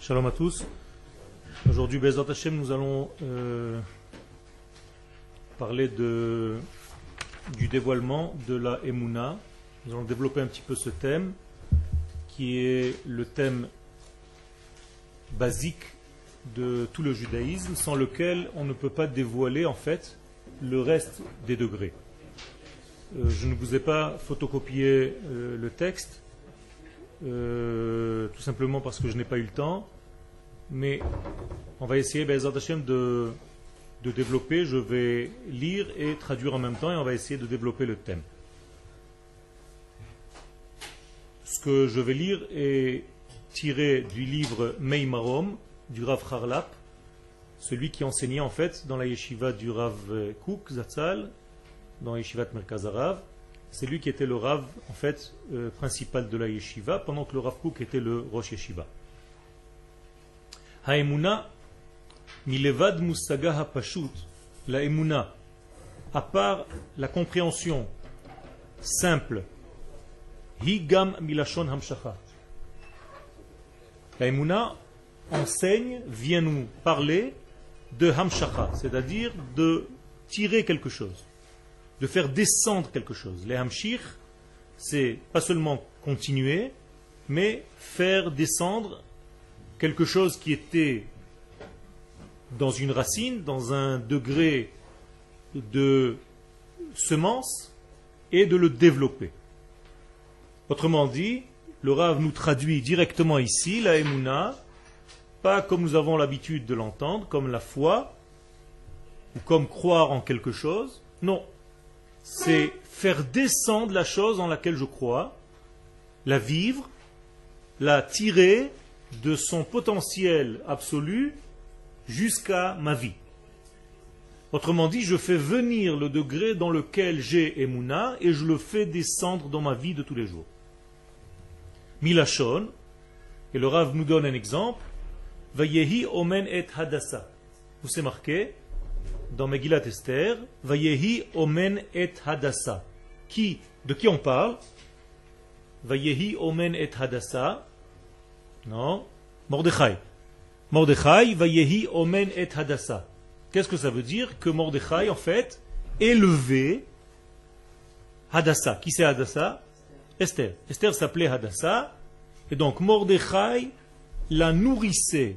Shalom à tous. Aujourd'hui, Bezat Hashem, nous allons euh, parler du dévoilement de la Emouna. Nous allons développer un petit peu ce thème qui est le thème basique de tout le judaïsme sans lequel on ne peut pas dévoiler en fait le reste des degrés. Euh, je ne vous ai pas photocopié euh, le texte, euh, tout simplement parce que je n'ai pas eu le temps, mais on va essayer Bezat Hashem, de, de développer. Je vais lire et traduire en même temps et on va essayer de développer le thème. Ce que je vais lire est tiré du livre Meimarom du Rav Harlap, celui qui enseignait en fait dans la yeshiva du Rav Kouk Zatzal, dans la yeshiva de Merkaz Arav. C'est lui qui était le Rav en fait euh, principal de la yeshiva, pendant que le Rav Kouk était le Rosh Yeshiva. Haemuna milevad musaga hapashut, la emuna, à part la compréhension simple, higam milashon hamshacha. La emuna enseigne, vient nous parler de hamshacha, c'est-à-dire de tirer quelque chose, de faire descendre quelque chose. Les hamshir, c'est pas seulement continuer, mais faire descendre quelque chose qui était dans une racine, dans un degré de semence, et de le développer. Autrement dit, le Rav nous traduit directement ici la Emouna, pas comme nous avons l'habitude de l'entendre, comme la foi, ou comme croire en quelque chose. Non, c'est faire descendre la chose en laquelle je crois, la vivre, la tirer de son potentiel absolu jusqu'à ma vie. Autrement dit, je fais venir le degré dans lequel j'ai Emouna et je le fais descendre dans ma vie de tous les jours. Milachon, et le Rav nous donne un exemple, Vayehi omen et hadassa. Vous c'est marqué dans Megillat Esther, Vayehi omen et hadassa. De qui on parle? Vayehi omen et hadassa. Non, Mordechai. Mordechai, Vayehi omen et hadassa. Qu'est-ce que ça veut dire Que Mordechai, en fait, élevé Hadassa? Qui c'est Hadassa? Esther. Esther s'appelait Hadassa. Et donc Mordechai la nourrissait,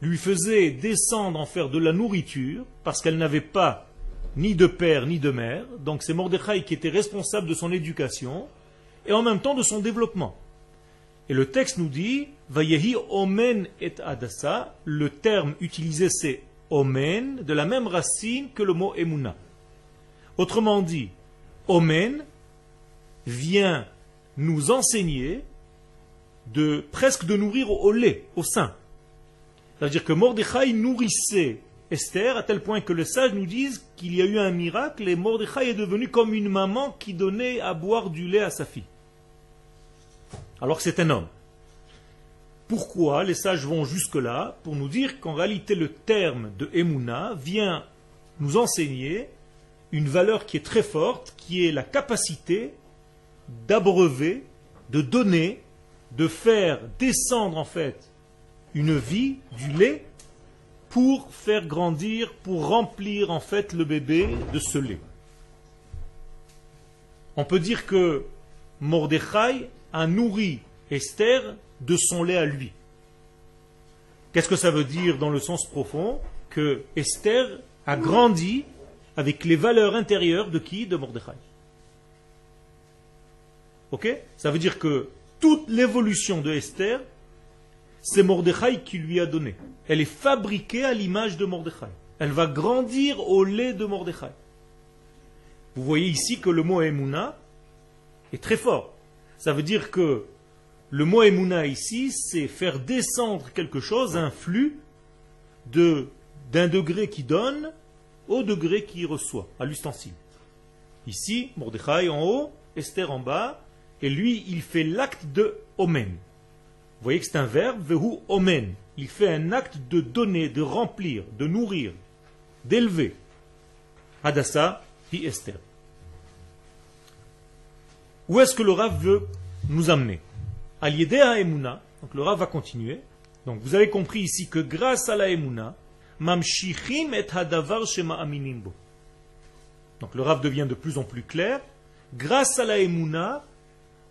lui faisait descendre en faire de la nourriture, parce qu'elle n'avait pas ni de père ni de mère. Donc c'est Mordechai qui était responsable de son éducation et en même temps de son développement. Et le texte nous dit Vayehi omen et adassa. Le terme utilisé c'est omen, de la même racine que le mot emuna. Autrement dit, omen vient nous enseigner de presque de nourrir au lait, au sein. C'est-à-dire que Mordechai nourrissait Esther à tel point que les sages nous disent qu'il y a eu un miracle et Mordechai est devenu comme une maman qui donnait à boire du lait à sa fille. Alors que c'est un homme. Pourquoi les sages vont jusque-là Pour nous dire qu'en réalité le terme de Emouna vient nous enseigner une valeur qui est très forte, qui est la capacité d'abreuver, de donner de faire descendre en fait une vie, du lait, pour faire grandir, pour remplir en fait le bébé de ce lait. On peut dire que Mordechai a nourri Esther de son lait à lui. Qu'est-ce que ça veut dire dans le sens profond Que Esther a grandi avec les valeurs intérieures de qui? De Mordechai. Ok? Ça veut dire que toute l'évolution de Esther, c'est Mordechai qui lui a donné. Elle est fabriquée à l'image de Mordechai. Elle va grandir au lait de Mordechai. Vous voyez ici que le mot Emouna est très fort. Ça veut dire que le mot Emouna ici, c'est faire descendre quelque chose, un flux, de, d'un degré qui donne au degré qui reçoit, à l'ustensile. Ici, Mordechai en haut, Esther en bas, et lui, il fait l'acte de omen. Vous voyez que c'est un verbe, vehu omen. Il fait un acte de donner, de remplir, de nourrir, d'élever. Hadassa, hi Esther. Où est-ce que le Rav veut nous amener? Al Emuna, donc le Rav va continuer. Donc vous avez compris ici que grâce à la emuna, mamshichim et hadavar shema bo. Donc le Rav devient de plus en plus clair. Grâce à la emuna,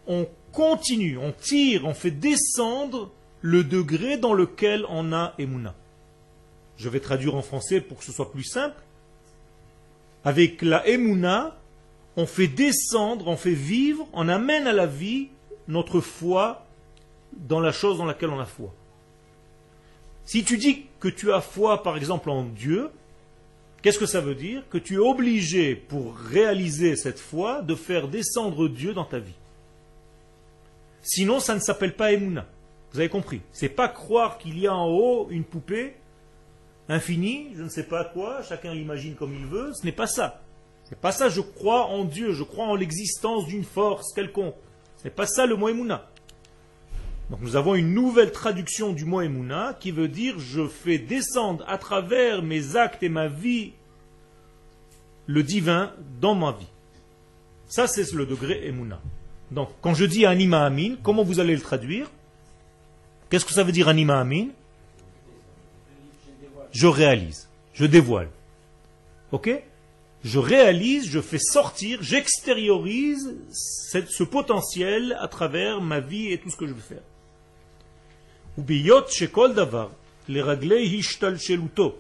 on continue, on tire, on fait descendre le degré dans lequel on a emuna. Je vais traduire en français pour que ce soit plus simple. Avec la emuna, on fait descendre, on fait vivre, on amène à la vie notre foi dans la chose dans laquelle on a foi. Si tu dis que tu as foi, par exemple, en Dieu, qu'est-ce que ça veut dire? Que tu es obligé, pour réaliser cette foi, de faire descendre Dieu dans ta vie. Sinon, ça ne s'appelle pas Emouna. Vous avez compris C'est pas croire qu'il y a en haut une poupée infinie, je ne sais pas quoi, chacun imagine comme il veut, ce n'est pas ça. C'est pas ça, je crois en Dieu, je crois en l'existence d'une force quelconque. Ce n'est pas ça le mot Emouna. Donc nous avons une nouvelle traduction du mot Emouna qui veut dire je fais descendre à travers mes actes et ma vie le divin dans ma vie. Ça c'est le degré Emouna. Donc quand je dis anima amin, comment vous allez le traduire Qu'est-ce que ça veut dire anima amin Je réalise, je dévoile. Ok Je réalise, je fais sortir, j'extériorise ce potentiel à travers ma vie et tout ce que je veux faire. ובהיות שכל דבר לרגלי השתלשלותו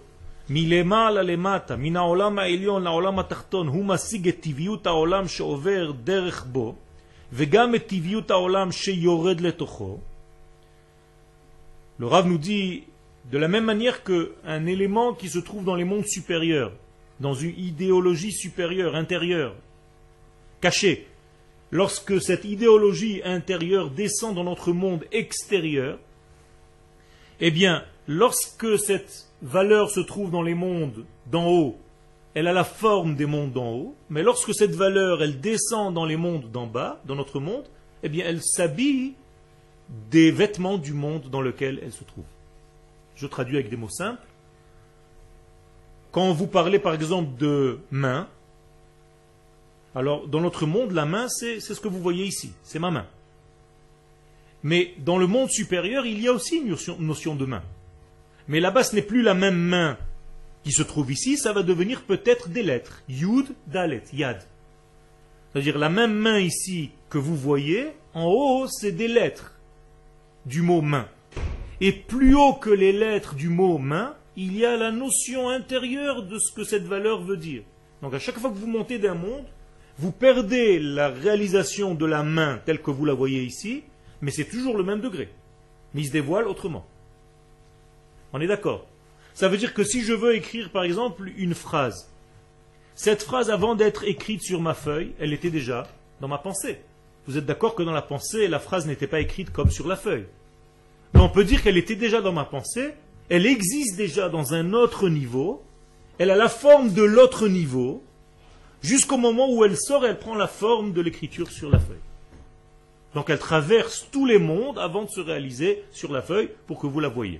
מלמעלה למטה, מן העולם העליון לעולם התחתון, הוא משיג את טבעיות העולם שעובר דרך בו, וגם את טבעיות העולם שיורד לתוכו. Le Rav nous dit, de la même manière qu'un élément qui se trouve dans les mondes supérieurs, dans une idéologie supérieure, intérieure, cachée, lorsque cette idéologie intérieure descend dans notre monde extérieur, eh bien, lorsque cette valeur se trouve dans les mondes d'en haut, elle a la forme des mondes d'en haut, mais lorsque cette valeur, elle descend dans les mondes d'en bas, dans notre monde, eh bien, elle s'habille des vêtements du monde dans lequel elle se trouve. Je traduis avec des mots simples. Quand vous parlez par exemple de main, alors dans notre monde, la main, c'est ce que vous voyez ici, c'est ma main. Mais dans le monde supérieur, il y a aussi une notion, de main. Mais là-bas, ce n'est plus la même main qui se trouve ici, ça va devenir peut-être des lettres. Yud, Dalet, Yad. C'est-à-dire la même main ici que vous voyez, en haut, c'est des lettres du mot main. Et plus haut que les lettres du mot main, il y a la notion intérieure de ce que cette valeur veut dire. Donc à chaque fois que vous montez d'un monde, vous perdez la réalisation de la main telle que vous la voyez ici, mais c'est toujours le même degré. Mais il se dévoile autrement. On est d'accord? Ça veut dire que si je veux écrire par exemple une phrase, cette phrase avant d'être écrite sur ma feuille, elle était déjà dans ma pensée. Vous êtes d'accord que dans la pensée, la phrase n'était pas écrite comme sur la feuille. Mais on peut dire qu'elle était déjà dans ma pensée, elle existe déjà dans un autre niveau, elle a la forme de l'autre niveau, jusqu'au moment où elle sort elle prend la forme de l'écriture sur la feuille. Donc elle traverse tous les mondes avant de se réaliser sur la feuille pour que vous la voyez.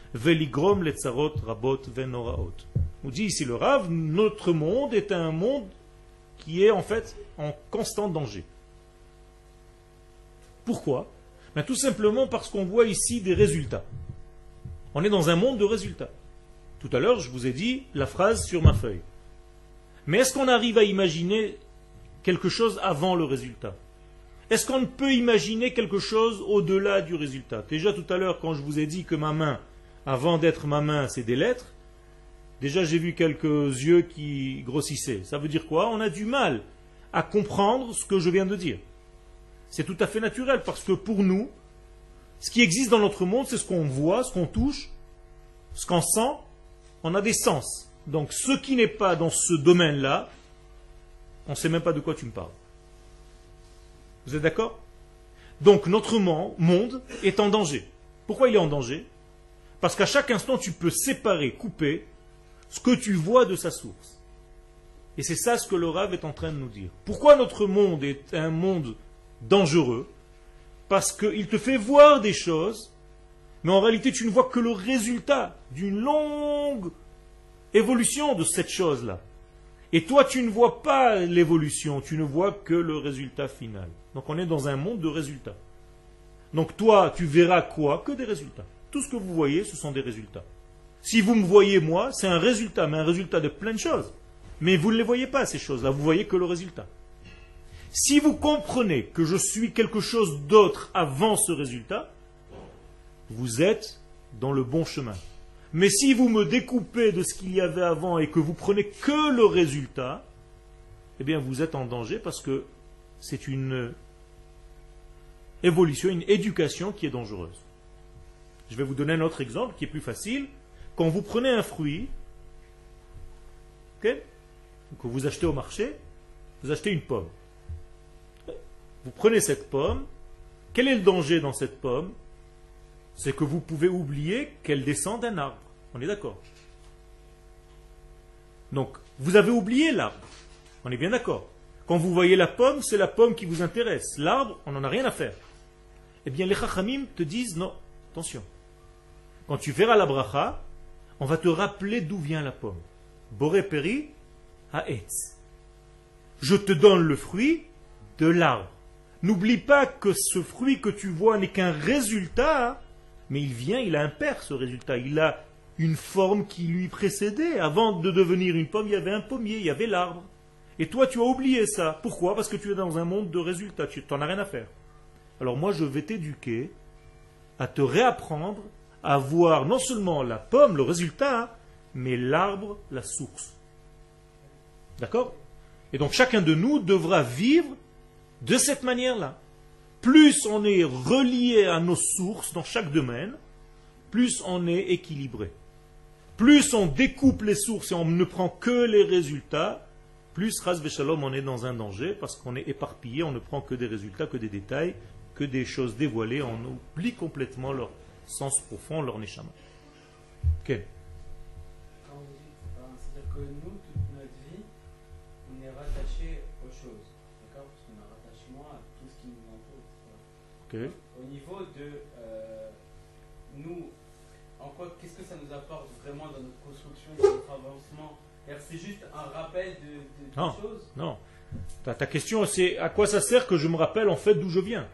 veligrom letzarot, rabot venoraot. On dit ici le Rav, notre monde est un monde qui est en fait en constant danger. Pourquoi? Ben Tout simplement parce qu'on voit ici des résultats. On est dans un monde de résultats. Tout à l'heure, je vous ai dit la phrase sur ma feuille. Mais est-ce qu'on arrive à imaginer quelque chose avant le résultat? Est-ce qu'on peut imaginer quelque chose au-delà du résultat? Déjà tout à l'heure, quand je vous ai dit que ma main avant d'être ma main, c'est des lettres, déjà j'ai vu quelques yeux qui grossissaient. Ça veut dire quoi? On a du mal à comprendre ce que je viens de dire. C'est tout à fait naturel parce que pour nous, ce qui existe dans notre monde, c'est ce qu'on voit, ce qu'on touche, ce qu'on sent. On a des sens. Donc ce qui n'est pas dans ce domaine-là, on ne sait même pas de quoi tu me parles. Vous êtes d'accord? Donc notre monde est en danger. Pourquoi il est en danger? Parce qu'à chaque instant, tu peux séparer, couper ce que tu vois de sa source. Et c'est ça ce que le Rav est en train de nous dire. Pourquoi notre monde est un monde dangereux? Parce qu'il te fait voir des choses, mais en réalité tu ne vois que le résultat d'une longue évolution de cette chose-là. Et toi, tu ne vois pas l'évolution, tu ne vois que le résultat final. Donc on est dans un monde de résultats. Donc toi, tu verras quoi? Que des résultats. Tout ce que vous voyez, ce sont des résultats. Si vous me voyez moi, c'est un résultat, mais un résultat de plein de choses. Mais vous ne les voyez pas, ces choses-là, vous voyez que le résultat. Si vous comprenez que je suis quelque chose d'autre avant ce résultat, vous êtes dans le bon chemin. Mais si vous me découpez de ce qu'il y avait avant et que vous prenez que le résultat, eh bien vous êtes en danger parce que c'est une évolution, une éducation qui est dangereuse. Je vais vous donner un autre exemple qui est plus facile. Quand vous prenez un fruit, que vous achetez au marché, vous achetez une pomme. Vous prenez cette pomme, quel est le danger dans cette pomme? C'est que vous pouvez oublier qu'elle descend d'un arbre. On est d'accord? Donc, vous avez oublié l'arbre. On est bien d'accord? Quand vous voyez la pomme, c'est la pomme qui vous intéresse. L'arbre, on n'en a rien à faire. Eh bien, les chachamim te disent non, attention. Quand tu verras la bracha, on va te rappeler d'où vient la pomme. Boré peri etz. Je te donne le fruit de l'arbre. N'oublie pas que ce fruit que tu vois n'est qu'un résultat mais il vient, il a un père, ce résultat. Il a une forme qui lui précédait. Avant de devenir une pomme, il y avait un pommier, il y avait l'arbre. Et toi, tu as oublié ça. Pourquoi? Parce que tu es dans un monde de résultats. Tu n'en as rien à faire. Alors moi, je vais t'éduquer à te réapprendre à voir non seulement la pomme, le résultat, mais l'arbre, la source. D'accord? Et donc chacun de nous devra vivre de cette manière-là plus on est relié à nos sources dans chaque domaine, plus on est équilibré. Plus on découpe les sources et on ne prend que les résultats, plus ras Shalom on est dans un danger parce qu'on est éparpillé, on ne prend que des résultats, que des détails, que des choses dévoilées, on oublie complètement leur sens profond, leur neshama. Quel C'est-à-dire que nous, toute notre vie, on est rattaché aux choses. D'accord? Parce qu'on a rattachement à tout ce qui nous au niveau de euh, nous, en quoi, qu'est-ce que ça nous apporte vraiment dans notre construction, dans notre avancement? C'est juste un rappel de, non, choses? Non. Ta, ta question, c'est à quoi ça sert que je me rappelle en fait d'où je viens?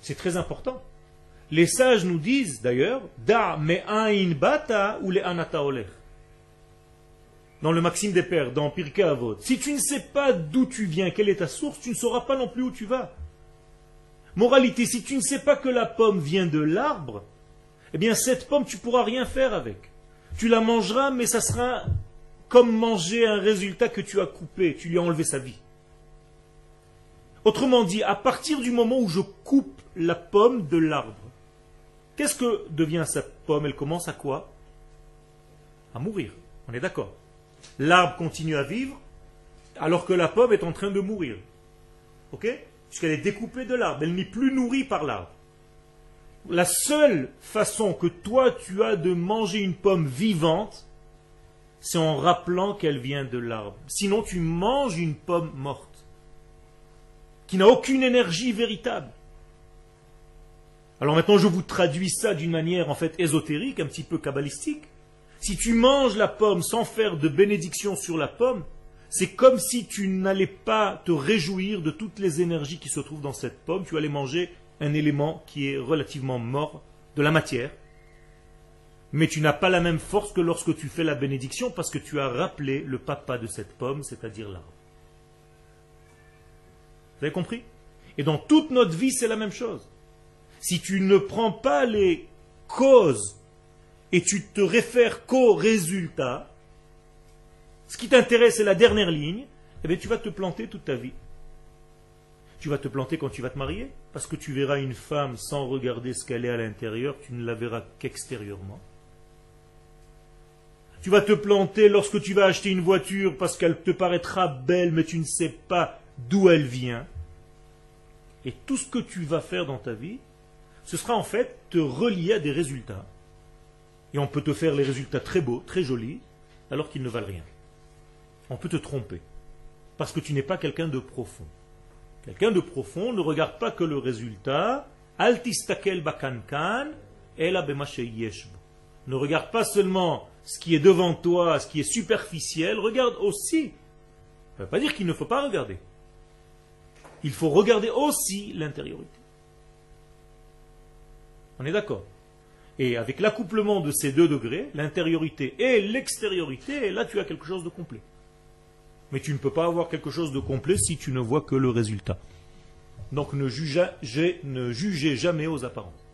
C'est très important. Les sages nous disent d'ailleurs, da me ain bata ou le anata Dans le Maxime des Pères, dans Pirkei Avot. Si tu ne sais pas d'où tu viens, quelle est ta source, tu ne sauras pas non plus où tu vas. Moralité, si tu ne sais pas que la pomme vient de l'arbre, eh bien cette pomme, tu ne pourras rien faire avec. Tu la mangeras, mais ça sera comme manger un résultat que tu as coupé, tu lui as enlevé sa vie. Autrement dit, à partir du moment où je coupe la pomme de l'arbre, qu'est-ce que devient cette pomme? Elle commence à quoi? À mourir. On est d'accord. L'arbre continue à vivre alors que la pomme est en train de mourir. Ok? Puisqu'elle est découpée de l'arbre, elle n'est plus nourrie par l'arbre. La seule façon que toi tu as de manger une pomme vivante, c'est en rappelant qu'elle vient de l'arbre. Sinon tu manges une pomme morte, qui n'a aucune énergie véritable. Alors maintenant je vous traduis ça d'une manière en fait ésotérique, un petit peu kabbalistique. Si tu manges la pomme sans faire de bénédiction sur la pomme, c'est comme si tu n'allais pas te réjouir de toutes les énergies qui se trouvent dans cette pomme, tu allais manger un élément qui est relativement mort, de la matière, mais tu n'as pas la même force que lorsque tu fais la bénédiction parce que tu as rappelé le papa de cette pomme, c'est-à-dire l'arbre. Vous avez compris? Et dans toute notre vie, c'est la même chose. Si tu ne prends pas les causes et tu te réfères qu'aux résultats, ce qui t'intéresse, c'est la dernière ligne, eh tu vas te planter toute ta vie. Tu vas te planter quand tu vas te marier, parce que tu verras une femme sans regarder ce qu'elle est à l'intérieur, tu ne la verras qu'extérieurement. Tu vas te planter lorsque tu vas acheter une voiture parce qu'elle te paraîtra belle, mais tu ne sais pas d'où elle vient. Et tout ce que tu vas faire dans ta vie, ce sera en fait te relier à des résultats. Et on peut te faire les résultats très beaux, très jolis, alors qu'ils ne valent rien. On peut te tromper. Parce que tu n'es pas quelqu'un de profond. Quelqu'un de profond ne regarde pas que le résultat. Altistakel bakankan, Ne regarde pas seulement ce qui est devant toi, ce qui est superficiel, regarde aussi. Ça ne veut pas dire qu'il ne faut pas regarder. Il faut regarder aussi l'intériorité. On est d'accord Et avec l'accouplement de ces deux degrés, l'intériorité et l'extériorité, là tu as quelque chose de complet. Mais tu ne peux pas avoir quelque chose de complet si tu ne vois que le résultat. Donc ne jugez, jamais aux apparences,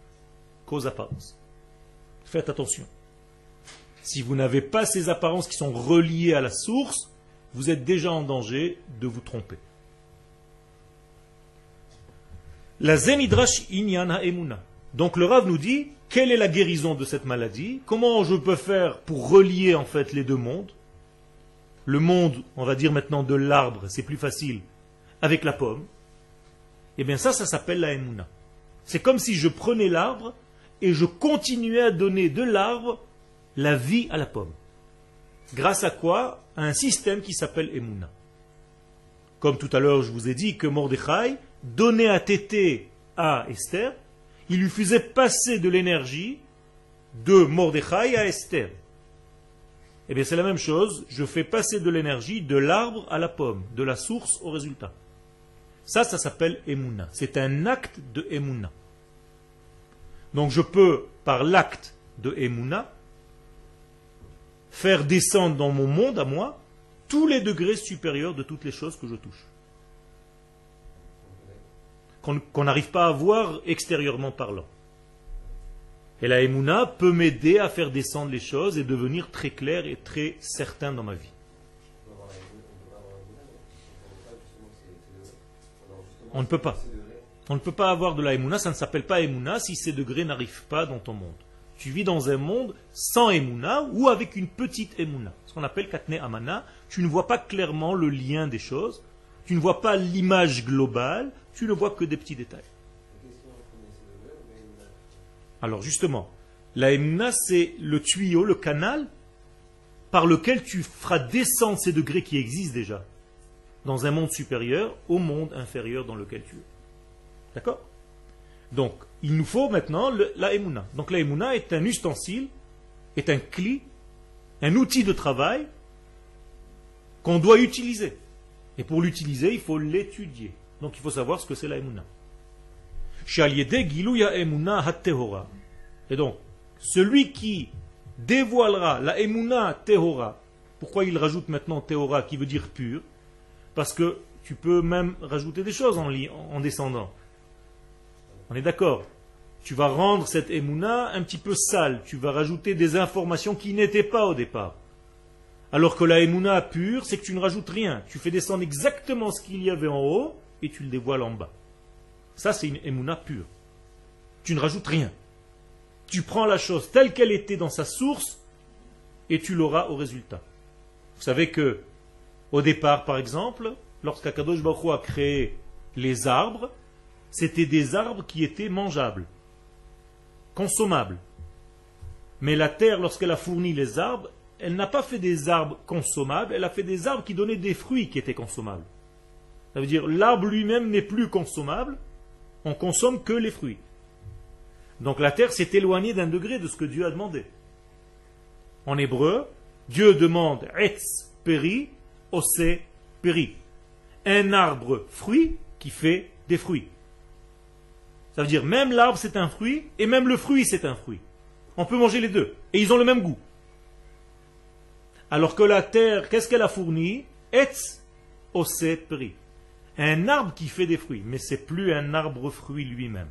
qu'aux apparences. Faites attention. Si vous n'avez pas ces apparences qui sont reliées à la source, vous êtes déjà en danger de vous tromper. La zemidrash inyana emuna. Donc le Rav nous dit, quelle est la guérison de cette maladie? Comment je peux faire pour relier en fait les deux mondes? Le monde, on va dire maintenant de l'arbre, c'est plus facile, avec la pomme. Eh bien ça, ça s'appelle la emuna. C'est comme si je prenais l'arbre et je continuais à donner de l'arbre la vie à la pomme. Grâce à quoi? À un système qui s'appelle emuna. Comme tout à l'heure, je vous ai dit que Mordechai donnait à téter à Esther il lui faisait passer de l'énergie de Mordechai à Esther. Eh bien, c'est la même chose. Je fais passer de l'énergie de l'arbre à la pomme, de la source au résultat. Ça, ça s'appelle Emouna. C'est un acte de Emouna. Donc, je peux, par l'acte de Emouna, faire descendre dans mon monde à moi tous les degrés supérieurs de toutes les choses que je touche qu'on n'arrive pas à voir extérieurement parlant. Et la Emouna peut m'aider à faire descendre les choses et devenir très clair et très certain dans ma vie. On ne peut pas. On ne peut pas avoir de la Emouna, ça ne s'appelle pas Emouna si ces degrés n'arrivent pas dans ton monde. Tu vis dans un monde sans Emouna ou avec une petite Emouna. Ce qu'on appelle Katne Amana. Tu ne vois pas clairement le lien des choses. Tu ne vois pas l'image globale tu ne vois que des petits détails. Alors justement, la Emna, c'est le tuyau, le canal par lequel tu feras descendre ces degrés qui existent déjà dans un monde supérieur au monde inférieur dans lequel tu es. D'accord? Donc, il nous faut maintenant la Emouna. Donc la Emouna est un ustensile, est un cli, un outil de travail qu'on doit utiliser. Et pour l'utiliser, il faut l'étudier. Donc il faut savoir ce que c'est la emuna. Et donc, celui qui dévoilera la emuna tehora, pourquoi il rajoute maintenant tehora qui veut dire pur? Parce que tu peux même rajouter des choses en, en descendant. On est d'accord Tu vas rendre cette emuna un petit peu sale, tu vas rajouter des informations qui n'étaient pas au départ. Alors que la emuna pure, c'est que tu ne rajoutes rien. Tu fais descendre exactement ce qu'il y avait en haut, et tu le dévoiles en bas. Ça, c'est une émouna pure. Tu ne rajoutes rien. Tu prends la chose telle qu'elle était dans sa source et tu l'auras au résultat. Vous savez que, au départ, par exemple, lorsqu'Akadosh Baruch a créé les arbres, c'était des arbres qui étaient mangeables, consommables. Mais la terre, lorsqu'elle a fourni les arbres, elle n'a pas fait des arbres consommables, elle a fait des arbres qui donnaient des fruits qui étaient consommables. Ça veut dire l'arbre lui-même n'est plus consommable, on consomme que les fruits. Donc la terre s'est éloignée d'un degré de ce que Dieu a demandé. En hébreu, Dieu demande etz peri, ose peri. Un arbre fruit qui fait des fruits. Ça veut dire même l'arbre c'est un fruit et même le fruit c'est un fruit. On peut manger les deux et ils ont le même goût. Alors que la terre, qu'est-ce qu'elle a fourni? Etz ose peri un arbre qui fait des fruits, mais c'est plus un arbre fruit lui-même.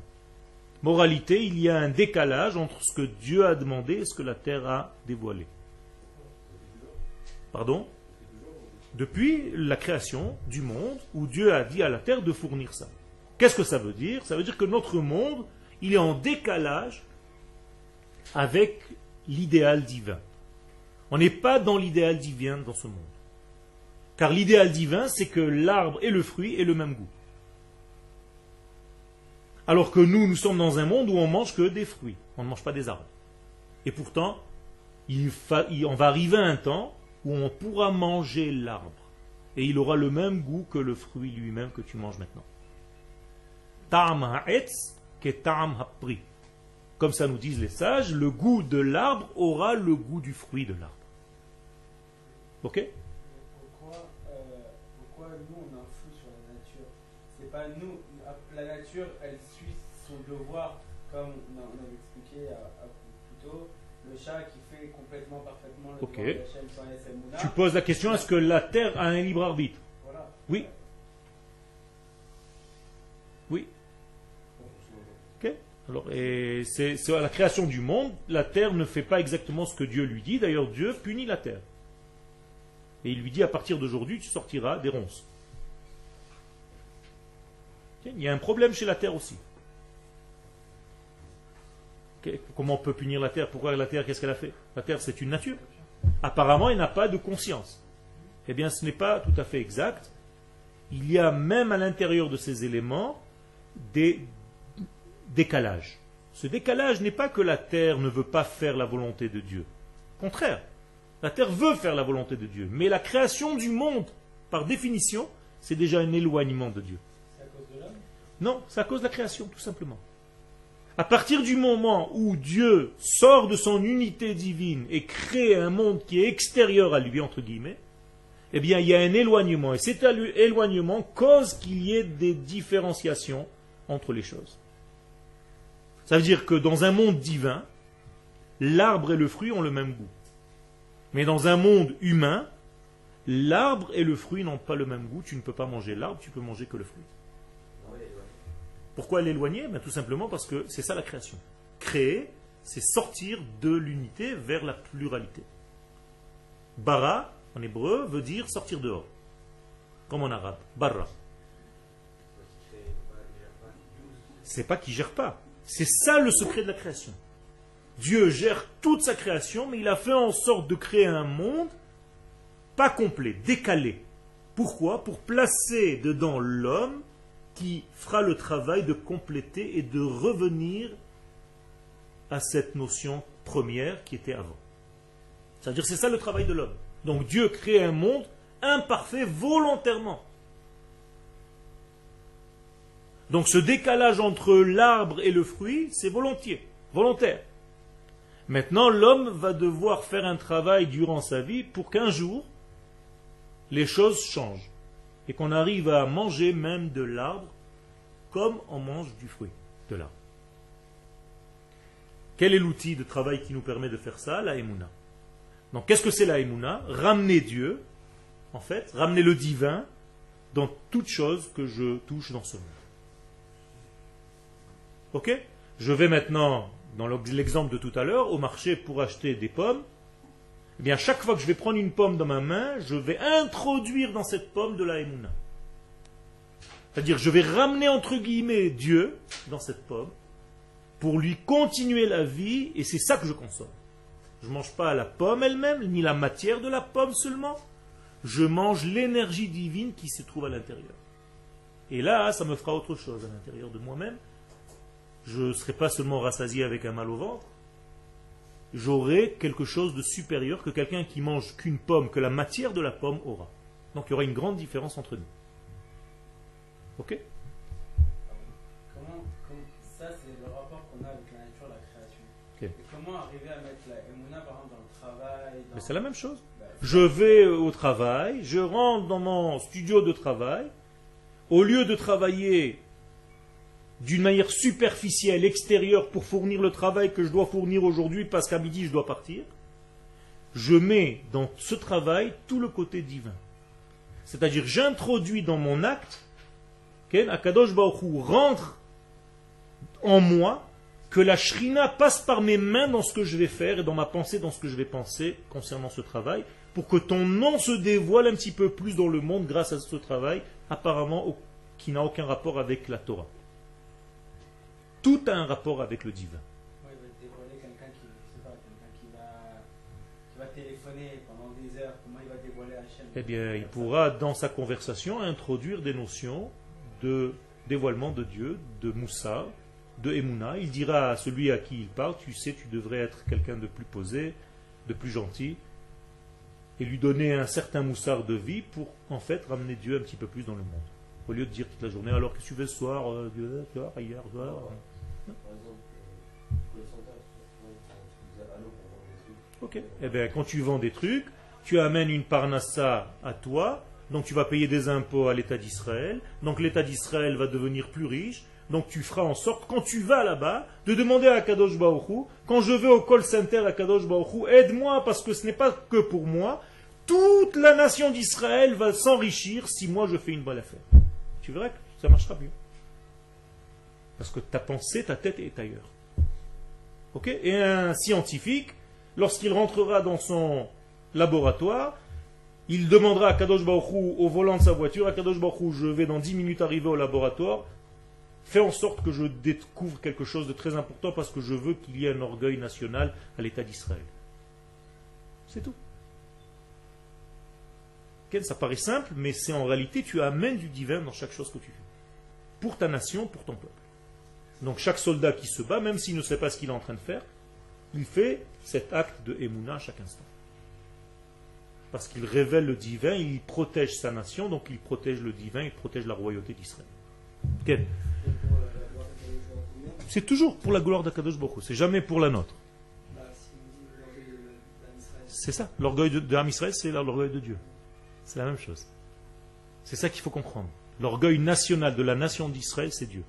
Moralité, il y a un décalage entre ce que Dieu a demandé et ce que la terre a dévoilé. Pardon? Depuis la création du monde où Dieu a dit à la terre de fournir ça. Qu'est-ce que ça veut dire? Ça veut dire que notre monde, il est en décalage avec l'idéal divin. On n'est pas dans l'idéal divin dans ce monde. Car l'idéal divin, c'est que l'arbre et le fruit aient le même goût. Alors que nous, nous sommes dans un monde où on mange que des fruits. On ne mange pas des arbres. Et pourtant, on va arriver à un temps où on pourra manger l'arbre. Et il aura le même goût que le fruit lui-même que tu manges maintenant. Ta'am ha'etz ke ta'am ha'pri. Comme ça nous disent les sages, le goût de l'arbre aura le goût du fruit de l'arbre. Ok pourquoi, euh, pourquoi nous on influe sur la nature C'est pas nous, la nature elle suit son devoir, comme on, a, avait expliqué à, plus tôt, le chat qui fait complètement parfaitement le Ok. Tu poses la question est-ce que la terre a un libre arbitre? Voilà. Oui. Oui. Ok. Alors, et c'est à la création du monde, la terre ne fait pas exactement ce que Dieu lui dit. D'ailleurs, Dieu punit la terre. Et il lui dit à partir d'aujourd'hui, tu sortiras des ronces. Il y a un problème chez la terre aussi. Comment on peut punir la terre? Pourquoi la terre, qu'est-ce qu'elle a fait? La terre, c'est une nature. Apparemment, elle n'a pas de conscience. Eh bien, ce n'est pas tout à fait exact. Il y a même à l'intérieur de ces éléments des décalages. Ce décalage n'est pas que la terre ne veut pas faire la volonté de Dieu. Au contraire, la terre veut faire la volonté de Dieu. Mais la création du monde, par définition, c'est déjà un éloignement de Dieu. C'est à cause de l'homme Non, c'est à cause de la création, tout simplement. À partir du moment où Dieu sort de son unité divine et crée un monde qui est extérieur à lui, entre guillemets, eh bien, il y a un éloignement. Et cet éloignement cause qu'il y ait des différenciations entre les choses. Ça veut dire que dans un monde divin, l'arbre et le fruit ont le même goût. Mais dans un monde humain, l'arbre et le fruit n'ont pas le même goût. Tu ne peux pas manger l'arbre, tu peux manger que le fruit. Pourquoi l'éloigner? Ben, Tout simplement parce que c'est ça la création. Créer, c'est sortir de l'unité vers la pluralité. Bara, en hébreu, veut dire sortir dehors. Comme en arabe. Bara. C'est pas qu'il gère pas. C'est ça le secret de la création. Dieu gère toute sa création, mais il a fait en sorte de créer un monde pas complet, décalé. Pourquoi? Pour placer dedans l'homme qui fera le travail de compléter et de revenir à cette notion première qui était avant. C'est-à-dire c'est ça le travail de l'homme. Donc Dieu crée un monde imparfait volontairement. Donc ce décalage entre l'arbre et le fruit, c'est volontaire. Maintenant, l'homme va devoir faire un travail durant sa vie pour qu'un jour, les choses changent et qu'on arrive à manger même de l'arbre comme on mange du fruit de l'arbre. Quel est l'outil de travail qui nous permet de faire ça La Emouna. Donc qu'est-ce que c'est la Emouna Ramener Dieu, en fait, ramener le divin dans toute chose que je touche dans ce monde. Ok? Je vais maintenant, dans l'exemple de tout à l'heure, au marché pour acheter des pommes. Eh bien, chaque fois que je vais prendre une pomme dans ma main, je vais introduire dans cette pomme de la Emouna. C'est-à-dire, je vais ramener entre guillemets Dieu dans cette pomme pour lui continuer la vie, et c'est ça que je consomme. Je ne mange pas la pomme elle-même, ni la matière de la pomme seulement. Je mange l'énergie divine qui se trouve à l'intérieur. Et là, ça me fera autre chose à l'intérieur de moi-même. Je ne serai pas seulement rassasié avec un mal au ventre. J'aurai quelque chose de supérieur que quelqu'un qui mange qu'une pomme, que la matière de la pomme aura. Donc il y aura une grande différence entre nous. Ok? Comment, Ça, c'est le rapport qu'on a avec la nature, la création. comment arriver à mettre la Emouna, par exemple, dans le travail Mais c'est la même chose. Bah, je vais au travail, je rentre dans mon studio de travail. Au lieu de travailler d'une manière superficielle, extérieure, pour fournir le travail que je dois fournir aujourd'hui parce qu'à midi je dois partir, je mets dans ce travail tout le côté divin. C'est-à-dire j'introduis dans mon acte Akadosh Baruch rentre en moi, que la shrina passe par mes mains dans ce que je vais faire et dans ma pensée dans ce que je vais penser concernant ce travail, pour que ton nom se dévoile un petit peu plus dans le monde grâce à ce travail, apparemment qui n'a aucun rapport avec la Torah. Tout a un rapport avec le divin. Eh bien, il pourra, dans sa conversation, introduire des notions de dévoilement de Dieu, de Moussa, de Emouna. Il dira à celui à qui il parle, tu sais, tu devrais être quelqu'un de plus posé, de plus gentil et lui donner un certain moussard de vie pour en fait ramener Dieu un petit peu plus dans le monde. Au lieu de dire toute la journée, alors que tu fais ce soir, euh, Dieu, hier, soir. Ok. Eh bien, quand tu vends des trucs, tu amènes une parnassa à toi, donc tu vas payer des impôts à l'État d'Israël, donc l'État d'Israël va devenir plus riche, donc tu feras en sorte, quand tu vas là-bas, de demander à Kadosh Baruch quand je vais au call center à Kadosh Baruch aide-moi parce que ce n'est pas que pour moi, toute la nation d'Israël va s'enrichir si moi je fais une bonne affaire. Tu verras que ça marchera mieux. Parce que ta pensée, ta tête est ailleurs. Et un scientifique, lorsqu'il rentrera dans son laboratoire, il demandera à Kadosh Baruch au volant de sa voiture, à Kadosh Baruch je vais dans 10 minutes arriver au laboratoire, fais en sorte que je découvre quelque chose de très important parce que je veux qu'il y ait un orgueil national à l'État d'Israël. C'est tout. Ça paraît simple, mais c'est en réalité, tu amènes du divin dans chaque chose que tu fais. Pour ta nation, pour ton peuple. Donc chaque soldat qui se bat, même s'il ne sait pas ce qu'il est en train de faire, il fait cet acte de Emouna à chaque instant. Parce qu'il révèle le divin, il protège sa nation, donc il protège le divin, il protège la royauté d'Israël. C'est toujours pour la gloire d'Akadosh Boko, c'est jamais pour la nôtre. C'est ça, l'orgueil de, c'est l'orgueil de Dieu. C'est la même chose. C'est ça qu'il faut comprendre. L'orgueil national de la nation d'Israël, c'est Dieu.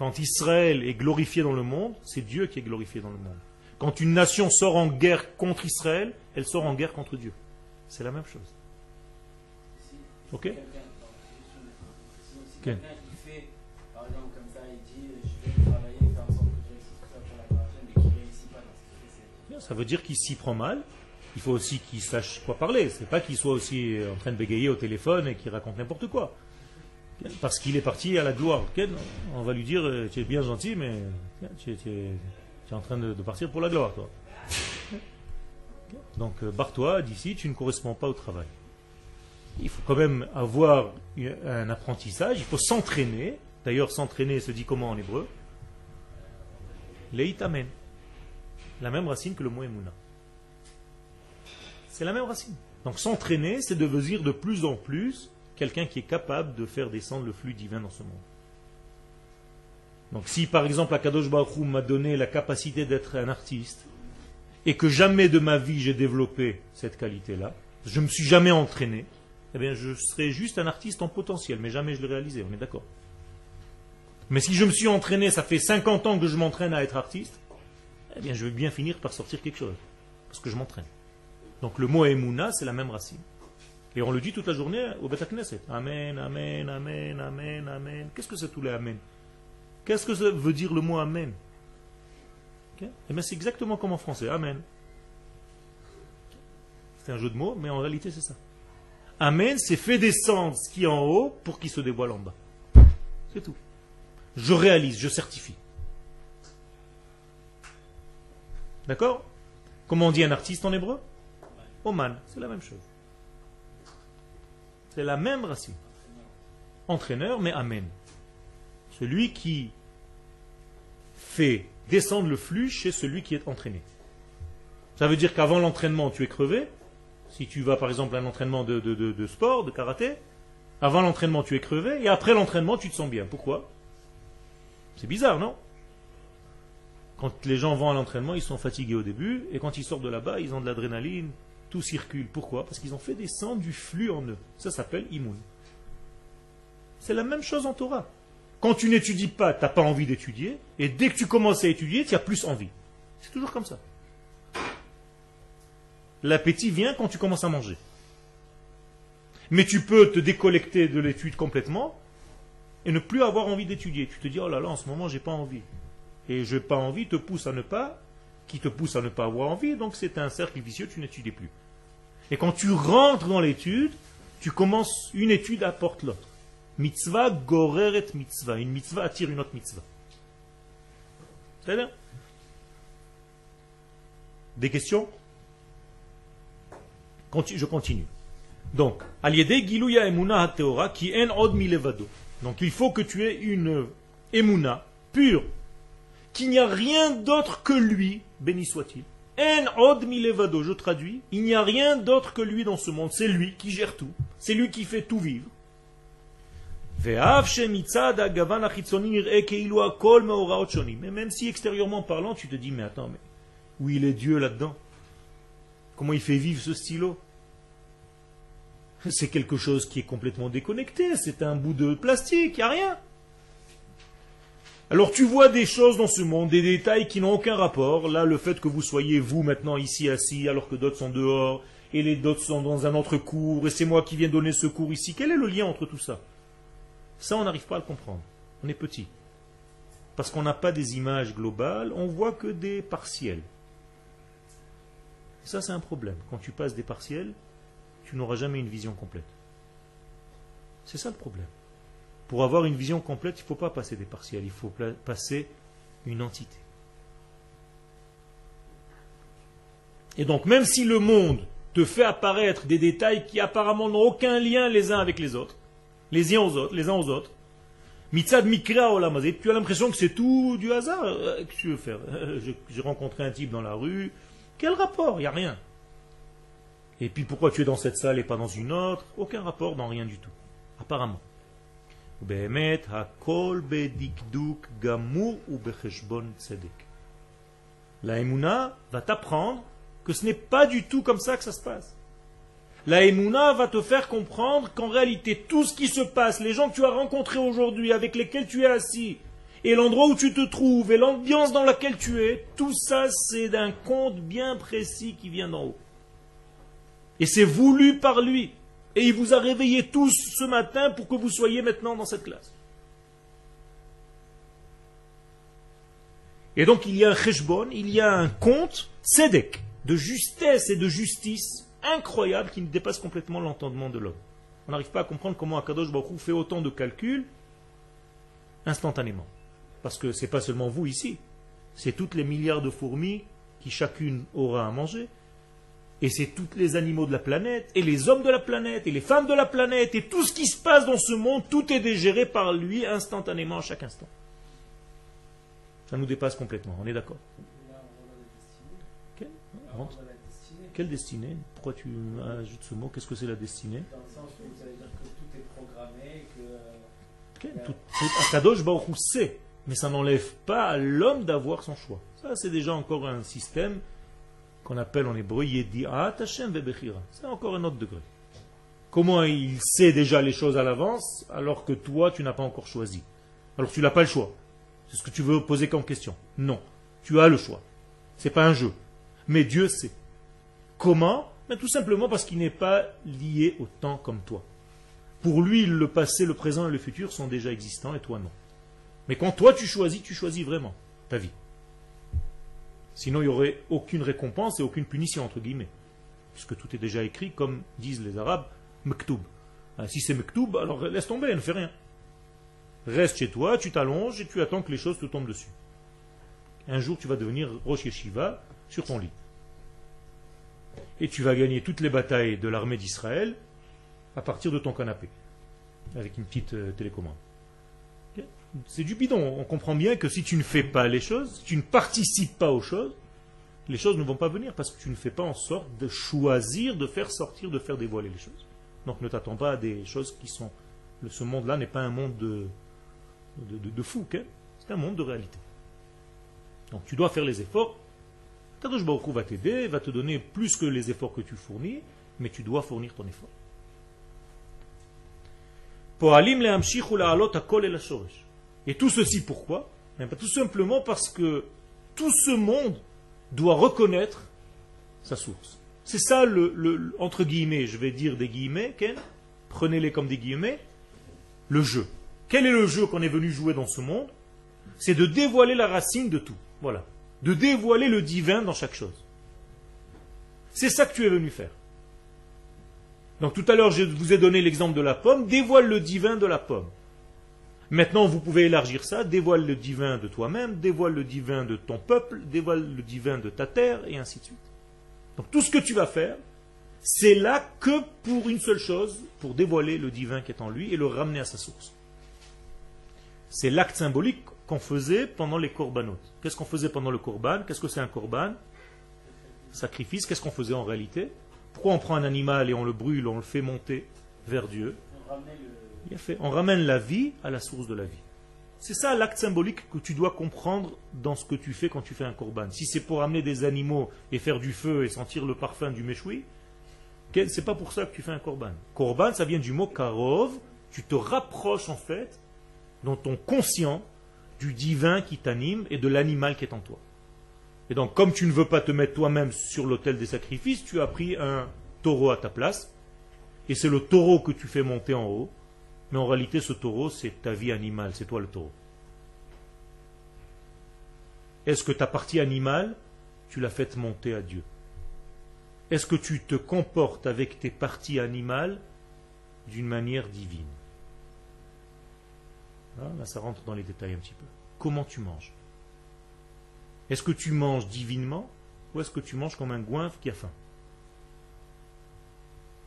Quand Israël est glorifié dans le monde, c'est Dieu qui est glorifié dans le monde. Quand une nation sort en guerre contre Israël, elle sort en guerre contre Dieu. C'est la même chose. Ok? Ça veut dire qu'il s'y prend mal, il faut aussi qu'il sache quoi parler. C'est pas qu'il soit aussi en train de bégayer au téléphone et qu'il raconte n'importe quoi. Parce qu'il est parti à la gloire. On va lui dire euh, Tu es bien gentil, mais tu es, en train de, partir pour la gloire, toi. Donc, euh, barre-toi d'ici, tu ne corresponds pas au travail. Il faut quand même avoir un apprentissage, il faut s'entraîner. D'ailleurs, s'entraîner se dit comment en hébreu? Leitamen. La même racine que le mot Emouna. C'est la même racine. Donc s'entraîner, c'est devenir de plus en plus quelqu'un qui est capable de faire descendre le flux divin dans ce monde. Donc si par exemple Akadosh Baruch m'a donné la capacité d'être un artiste, et que jamais de ma vie j'ai développé cette qualité-là, je ne me suis jamais entraîné, eh bien je serai juste un artiste en potentiel, mais jamais je l'ai réalisé, on est d'accord. Mais si je me suis entraîné, ça fait 50 ans que je m'entraîne à être artiste, eh bien je vais bien finir par sortir quelque chose, parce que je m'entraîne. Donc le mot Emouna, c'est la même racine. Et on le dit toute la journée au Beth. Amen, Amen, Amen, Amen, Amen. Qu'est-ce que c'est tous les Amen? Qu'est-ce que veut dire le mot Amen? Eh bien c'est exactement comme en français. Amen. C'est un jeu de mots, mais en réalité c'est ça. Amen, c'est fait descendre ce qui est en haut pour qu'il se dévoile en bas. C'est tout. Je réalise, je certifie. D'accord? Comment on dit un artiste en hébreu? Oman, c'est la même chose. C'est la même racine. Entraîneur, mais Amen. Celui qui fait descendre le flux chez celui qui est entraîné. Ça veut dire qu'avant l'entraînement, tu es crevé. Si tu vas par exemple à un entraînement de, de sport, de karaté, avant l'entraînement, tu es crevé, et après l'entraînement, tu te sens bien. Pourquoi? C'est bizarre, non? Quand les gens vont à l'entraînement, ils sont fatigués au début, et quand ils sortent de là-bas, ils ont de l'adrénaline, tout circule. Pourquoi? Parce qu'ils ont fait descendre du flux en eux. Ça s'appelle immun. C'est la même chose en Torah. Quand tu n'étudies pas, tu n'as pas envie d'étudier. Et dès que tu commences à étudier, tu as plus envie. C'est toujours comme ça. L'appétit vient quand tu commences à manger. Mais tu peux te décollecter de l'étude complètement et ne plus avoir envie d'étudier. Tu te dis, oh là là, en ce moment, j'ai pas envie. Et je n'ai pas envie te pousse à ne pas qui te pousse à ne pas avoir envie, donc c'est un cercle vicieux, tu n'étudies plus. Et quand tu rentres dans l'étude, tu commences, une étude apporte l'autre. Mitzvah goreret mitzvah. Une mitzvah attire une autre mitzvah. C'est bien Des questions? Je continue. Donc, aliede giluya emuna hateora qui en od milevado. Donc il faut que tu aies une emuna pure qu'il n'y a rien d'autre que lui, béni soit-il. En od milevado, je traduis, il n'y a rien d'autre que lui dans ce monde, c'est lui qui gère tout, c'est lui qui fait tout vivre. Mais même si extérieurement parlant, tu te dis, mais attends, mais où il est Dieu là-dedans? Comment il fait vivre ce stylo? C'est quelque chose qui est complètement déconnecté, c'est un bout de plastique, il n'y a rien. Alors tu vois des choses dans ce monde, des détails qui n'ont aucun rapport. Là, le fait que vous soyez vous maintenant ici assis alors que d'autres sont dehors, et les d'autres sont dans un autre cours, et c'est moi qui viens donner ce cours ici. Quel est le lien entre tout ça? Ça, on n'arrive pas à le comprendre. On est petit. Parce qu'on n'a pas des images globales, on voit que des partiels. Ça, c'est un problème. Quand tu passes des partiels, tu n'auras jamais une vision complète. C'est ça le problème. Pour avoir une vision complète, il ne faut pas passer des partiels, il faut passer une entité. Et donc, même si le monde te fait apparaître des détails qui apparemment n'ont aucun lien les uns avec les autres, les uns aux autres, les uns aux autres, Mitzad Mikra tu as l'impression que c'est tout du hasard. Euh, qu'est-ce que tu veux faire J'ai rencontré un type dans la rue. Quel rapport? Il n'y a rien. Et puis pourquoi tu es dans cette salle et pas dans une autre? Aucun rapport dans rien du tout. Apparemment. La Emouna va t'apprendre que ce n'est pas du tout comme ça que ça se passe. La Emouna va te faire comprendre qu'en réalité, tout ce qui se passe, les gens que tu as rencontrés aujourd'hui, avec lesquels tu es assis, et l'endroit où tu te trouves, et l'ambiance dans laquelle tu es, tout ça, c'est d'un conte bien précis qui vient d'en haut. Et c'est voulu par lui. Et il vous a réveillés tous ce matin pour que vous soyez maintenant dans cette classe. Et donc il y a un cheshbon, il y a un compte, sedek, de justesse et de justice incroyable qui dépasse complètement l'entendement de l'homme. On n'arrive pas à comprendre comment Akadosh Baruch fait autant de calculs instantanément. Parce que ce n'est pas seulement vous ici, c'est toutes les milliards de fourmis qui chacune aura à manger, et c'est tous les animaux de la planète, et les hommes de la planète, et les femmes de la planète, et tout ce qui se passe dans ce monde, tout est dégéré par lui instantanément à chaque instant. Ça nous dépasse complètement, on est d'accord Quelle, Quelle destinée? Pourquoi tu ajoutes ce mot? Qu'est-ce que c'est la destinée? Dans le sens où ça veut dire que tout est programmé, que... Okay. Tout, Akadosh Baruch sait, mais ça n'enlève pas à l'homme d'avoir son choix. Ça, c'est déjà encore un système qu'on appelle en hébreu Yedi'at Hashem Vebechira. C'est encore un autre degré. Comment il sait déjà les choses à l'avance alors que toi tu n'as pas encore choisi? Alors tu n'as pas le choix. C'est ce que tu veux poser comme question. Non, tu as le choix. C'est pas un jeu. Mais Dieu sait. Comment? Mais Tout simplement parce qu'il n'est pas lié au temps comme toi. Pour lui, le passé, le présent et le futur sont déjà existants et toi non. Mais quand toi tu choisis, tu choisis vraiment ta vie. Sinon, il n'y aurait aucune récompense et aucune punition, entre guillemets. Puisque tout est déjà écrit, comme disent les Arabes, mektoub. Ah, si c'est mektoub, alors laisse tomber, ne fais rien. Reste chez toi, tu t'allonges et tu attends que les choses te tombent dessus. Un jour, tu vas devenir Rosh Yeshiva sur ton lit. Et tu vas gagner toutes les batailles de l'armée d'Israël à partir de ton canapé, avec une petite euh, télécommande. C'est du bidon. On comprend bien que si tu ne fais pas les choses, si tu ne participes pas aux choses, les choses ne vont pas venir parce que tu ne fais pas en sorte de choisir, de faire sortir, de faire dévoiler les choses. Donc ne t'attends pas à des choses qui sont... Ce monde-là n'est pas un monde de, de, fou, c'est un monde de réalité. Donc tu dois faire les efforts. Kadosh Baruch va t'aider, va te donner plus que les efforts que tu fournis, mais tu dois fournir ton effort. Et tout ceci pourquoi? Eh ben, Tout simplement parce que tout ce monde doit reconnaître sa source. C'est ça le, entre guillemets, je vais dire des guillemets, prenez-les comme des guillemets, le jeu. Quel est le jeu qu'on est venu jouer dans ce monde? C'est de dévoiler la racine de tout. Voilà. De dévoiler le divin dans chaque chose. C'est ça que tu es venu faire. Donc tout à l'heure, je vous ai donné l'exemple de la pomme. Dévoile le divin de la pomme. Maintenant, vous pouvez élargir ça, dévoile le divin de toi-même, dévoile le divin de ton peuple, dévoile le divin de ta terre, et ainsi de suite. Donc tout ce que tu vas faire, c'est là que pour une seule chose, pour dévoiler le divin qui est en lui et le ramener à sa source. C'est l'acte symbolique qu'on faisait pendant les corbanotes. Qu'est-ce qu'on faisait pendant le corban? Qu'est-ce que c'est un corban? Sacrifice. Qu'est-ce qu'on faisait en réalité? Pourquoi on prend un animal et on le brûle, on le fait monter vers Dieu? On ramène la vie à la source de la vie. C'est ça l'acte symbolique que tu dois comprendre dans ce que tu fais quand tu fais un corban. Si c'est pour amener des animaux et faire du feu et sentir le parfum du méchoui, c'est pas pour ça que tu fais un korban. Korban, ça vient du mot karov. Tu te rapproches en fait, dans ton conscient, du divin qui t'anime et de l'animal qui est en toi. Et donc, comme tu ne veux pas te mettre toi-même sur l'autel des sacrifices, tu as pris un taureau à ta place. Et c'est le taureau que tu fais monter en haut. Mais en réalité, ce taureau, c'est ta vie animale. C'est toi le taureau. Est-ce que ta partie animale, tu l'as faite monter à Dieu? Est-ce que tu te comportes avec tes parties animales d'une manière divine? Là, ça rentre dans les détails un petit peu. Comment tu manges? Est-ce que tu manges divinement ou est-ce que tu manges comme un goinfre qui a faim?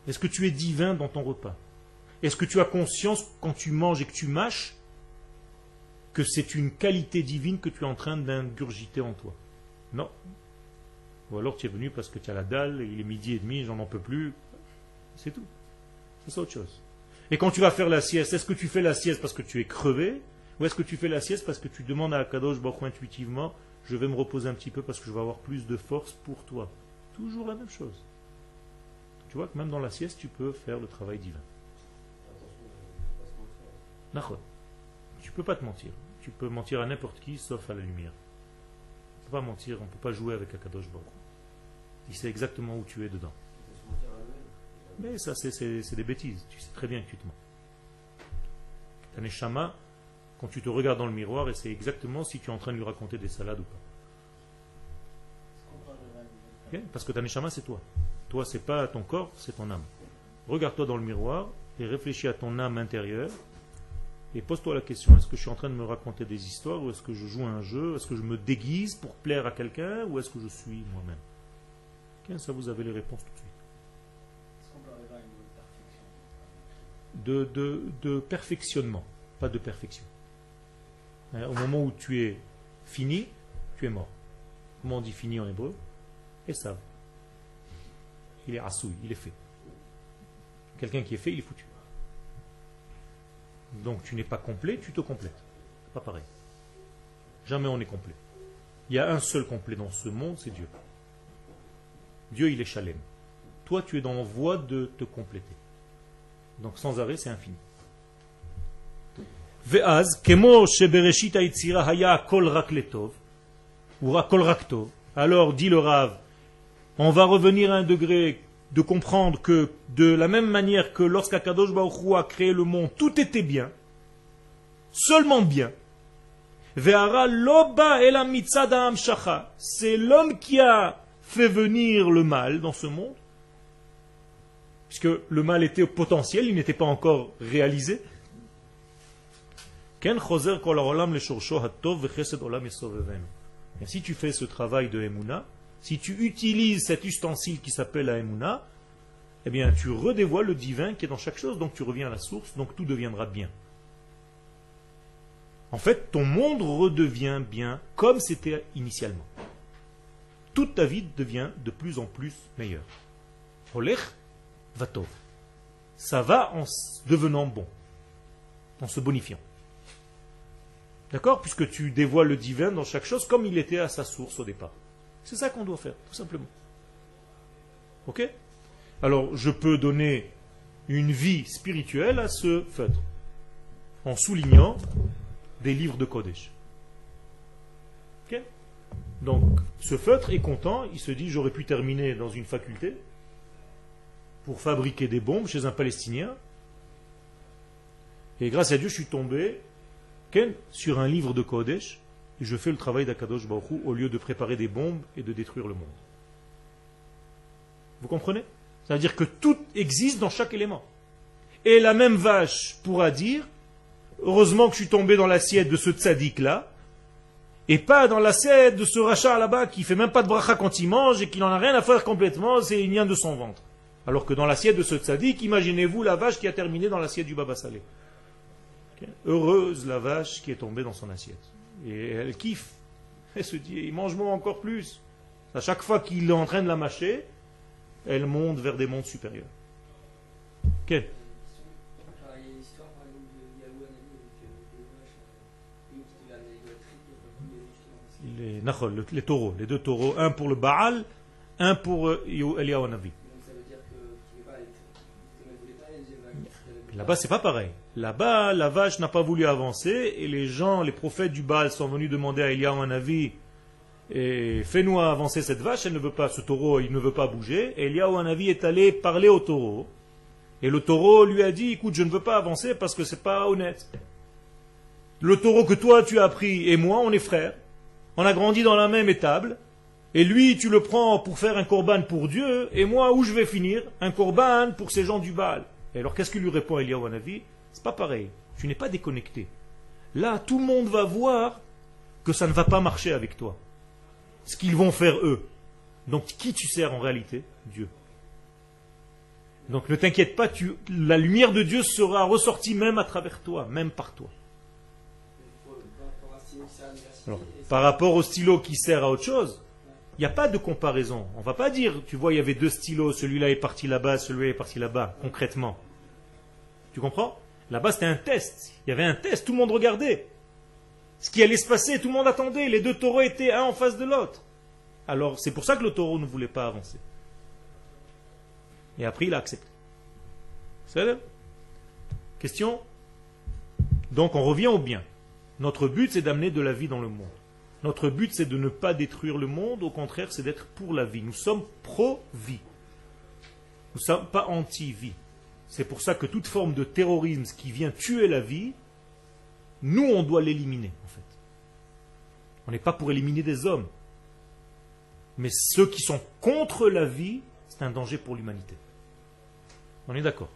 Est-ce que tu es divin dans ton repas? Est-ce que tu as conscience quand tu manges et que tu mâches que c'est une qualité divine que tu es en train d'ingurgiter en toi? Non, ou alors tu es venu parce que tu as la dalle, il est midi et demi, j'en en peux plus. C'est tout. C'est autre chose. Et quand tu vas faire la sieste, est-ce que tu fais la sieste parce que tu es crevé Ou est-ce que tu fais la sieste parce que tu demandes à Kadosh Baruch intuitivement, je vais me reposer un petit peu parce que je vais avoir plus de force pour toi Toujours la même chose. Tu vois que même dans la sieste, tu peux faire le travail divin. Tu peux pas te mentir. Tu peux mentir à n'importe qui sauf à la lumière pas mentir, on peut pas jouer avec Akadosh Baruch. Il sait exactement où tu es dedans. Mais ça, c'est des bêtises. Tu sais très bien que tu te mens. Taneshama, quand tu te regardes dans le miroir, et c'est exactement si tu es en train de lui raconter des salades ou pas. Parce que Taneshama, c'est toi. Toi, c'est pas ton corps, c'est ton âme. Regarde-toi dans le miroir et réfléchis à ton âme intérieure et pose-toi la question, est-ce que je suis en train de me raconter des histoires ou est-ce que je joue un jeu Est-ce que je me déguise pour plaire à quelqu'un ou est-ce que je suis moi-même? Ça, vous avez les réponses tout de suite. De, de, perfectionnement, pas de perfection. Hein, au moment où tu es fini, tu es mort. Comment on dit fini en hébreu? Et ça. Il est assouille, il est fait. Quelqu'un qui est fait, il est foutu. Donc tu n'es pas complet, tu te complètes. Pas pareil. Jamais on est complet. Il y a un seul complet dans ce monde, c'est Dieu. Dieu, il est chalem. Toi, tu es dans la voie de te compléter. Donc sans arrêt, c'est infini. Alors, dit le Rav, on va revenir à un degré de comprendre que de la même manière que lorsqu'Akadosh Baruch a créé le monde, tout était bien, seulement bien. C'est l'homme qui a fait venir le mal dans ce monde, puisque le mal était potentiel, il n'était pas encore réalisé. Si tu fais ce travail de Emouna, si tu utilises cet ustensile qui s'appelle la Emouna, eh bien, tu redévoiles le divin qui est dans chaque chose, donc tu reviens à la source, donc tout deviendra bien. En fait, ton monde redevient bien comme c'était initialement. Toute ta vie devient de plus en plus meilleure. Olech vatov. Ça va en devenant bon, en se bonifiant. D'accord? Puisque tu dévoiles le divin dans chaque chose comme il était à sa source au départ. C'est ça qu'on doit faire, tout simplement. Ok? Alors, je peux donner une vie spirituelle à ce feutre, en soulignant des livres de Kodesh. Ok? Donc, ce feutre est content, il se dit j'aurais pu terminer dans une faculté pour fabriquer des bombes chez un Palestinien. Et grâce à Dieu, je suis tombé sur un livre de Kodesh je fais le travail d'Akadosh Baruch au lieu de préparer des bombes et de détruire le monde. Vous comprenez? C'est-à-dire que tout existe dans chaque élément. Et la même vache pourra dire Heureusement que je suis tombé dans l'assiette de ce tzaddik-là, et pas dans l'assiette de ce rachat là-bas qui fait même pas de bracha quand il mange et qui n'en a rien à faire complètement, c'est une vient de son ventre. Alors que dans l'assiette de ce tzaddik, imaginez-vous la vache qui a terminé dans l'assiette du baba salé. Heureuse la vache qui est tombée dans son assiette. Et elle kiffe. Elle se dit, il mange moi encore plus. À chaque fois qu'il est en train de la mâcher, elle monte vers des mondes supérieurs. Quel? Les, les taureaux, les deux taureaux, un pour le Baal, un pour euh, Eliyahu Navi. Là-bas, c'est pas pareil. Là-bas, la vache n'a pas voulu avancer et les gens, les prophètes du Baal sont venus demander à Eliyahu Navi et fais-nous avancer cette vache, elle ne veut pas, ce taureau, il ne veut pas bouger. Et Eliyahu Navi est allé parler au taureau. Et le taureau lui a dit, écoute, je ne veux pas avancer parce que c'est pas honnête. Le taureau que toi tu as pris et moi, on est frères. On a grandi dans la même étable. Et lui, tu le prends pour faire un corban pour Dieu, et moi, où je vais finir? Un corban pour ces gens du Baal. Et alors, qu'est-ce qu'il lui répond Eliyahu Hanavi C'est pas pareil. Tu n'es pas déconnecté. Là, tout le monde va voir que ça ne va pas marcher avec toi. Ce qu'ils vont faire eux. Donc, qui tu sers en réalité? Dieu. Donc, ne t'inquiète pas, la lumière de Dieu sera ressortie même à travers toi, même par toi. par rapport au stylo qui sert à autre chose, il n'y a pas de comparaison. On ne va pas dire, tu vois, il y avait deux stylos, celui-là est parti là-bas, celui-là est parti là-bas, concrètement. Tu comprends? Là-bas, c'était un test. Il y avait un test, tout le monde regardait. Ce qui allait se passer, tout le monde attendait. Les deux taureaux étaient un en face de l'autre. Alors, c'est pour ça que le taureau ne voulait pas avancer. Et après, il a accepté. C'est Question? Donc, on revient au bien. Notre but, c'est d'amener de la vie dans le monde. Notre but, c'est de ne pas détruire le monde, au contraire, c'est d'être pour la vie. Nous sommes pro-vie. Nous ne sommes pas anti-vie. C'est pour ça que toute forme de terrorisme qui vient tuer la vie, nous, on doit l'éliminer, en fait. On n'est pas pour éliminer des hommes. Mais ceux qui sont contre la vie, c'est un danger pour l'humanité. On est d'accord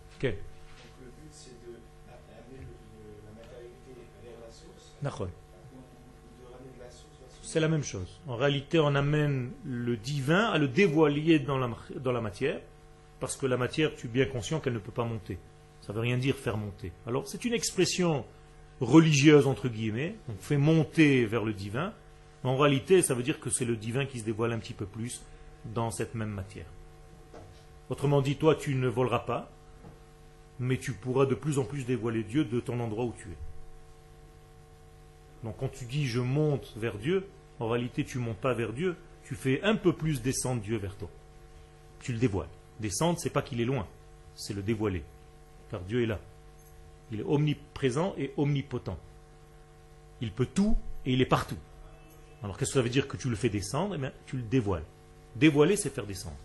Le but, c'est d'amener la matérialité vers la source. C'est la même chose. En réalité, on amène le divin à le dévoiler dans la, dans la matière, parce que la matière, tu es bien conscient qu'elle ne peut pas monter. Ça ne veut rien dire faire monter. Alors, c'est une expression religieuse, entre guillemets. On fait monter vers le divin. En réalité, ça veut dire que c'est le divin qui se dévoile un petit peu plus dans cette même matière. Autrement dit, toi, tu ne voleras pas, mais tu pourras de plus en plus dévoiler Dieu de ton endroit où tu es. Donc quand tu dis je monte vers Dieu, en réalité, tu montes pas vers Dieu, tu fais un peu plus descendre Dieu vers toi. Tu le dévoiles. Descendre, c'est pas qu'il est loin, c'est le dévoiler. Car Dieu est là. Il est omniprésent et omnipotent. Il peut tout et il est partout. Alors qu'est-ce que ça veut dire que tu le fais descendre? Eh bien, tu le dévoiles. Dévoiler, c'est faire descendre.